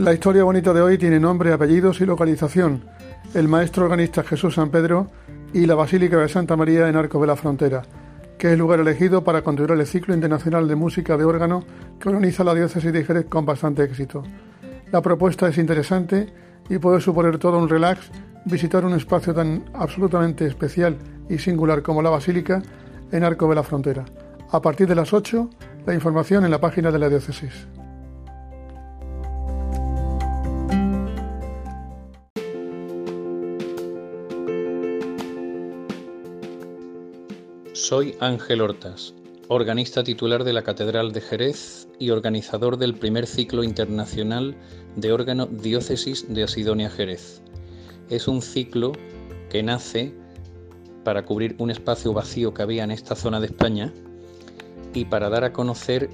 La historia bonita de hoy tiene nombre, apellidos y localización. El maestro organista Jesús San Pedro y la Basílica de Santa María en Arco de la Frontera, que es el lugar elegido para continuar el ciclo internacional de música de órgano que organiza la diócesis de Jerez con bastante éxito. La propuesta es interesante y puede suponer todo un relax visitar un espacio tan absolutamente especial y singular como la Basílica en Arco de la Frontera. A partir de las 8, la información en la página de la diócesis. Soy Ángel Hortas, organista titular de la Catedral de Jerez y organizador del primer ciclo internacional de órgano Diócesis de Asidonia Jerez. Es un ciclo que nace para cubrir un espacio vacío que había en esta zona de España y para dar a conocer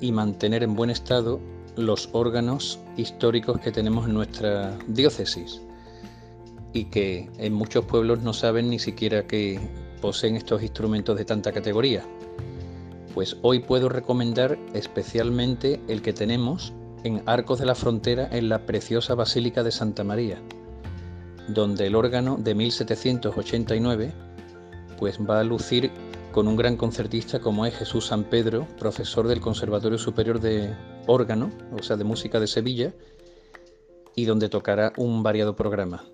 y mantener en buen estado los órganos históricos que tenemos en nuestra diócesis y que en muchos pueblos no saben ni siquiera que poseen estos instrumentos de tanta categoría. Pues hoy puedo recomendar especialmente el que tenemos en Arcos de la Frontera en la preciosa Basílica de Santa María, donde el órgano de 1789 pues va a lucir con un gran concertista como es Jesús San Pedro, profesor del Conservatorio Superior de Órgano, o sea, de Música de Sevilla, y donde tocará un variado programa.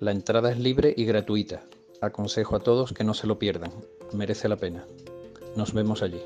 La entrada es libre y gratuita. Aconsejo a todos que no se lo pierdan, merece la pena. Nos vemos allí.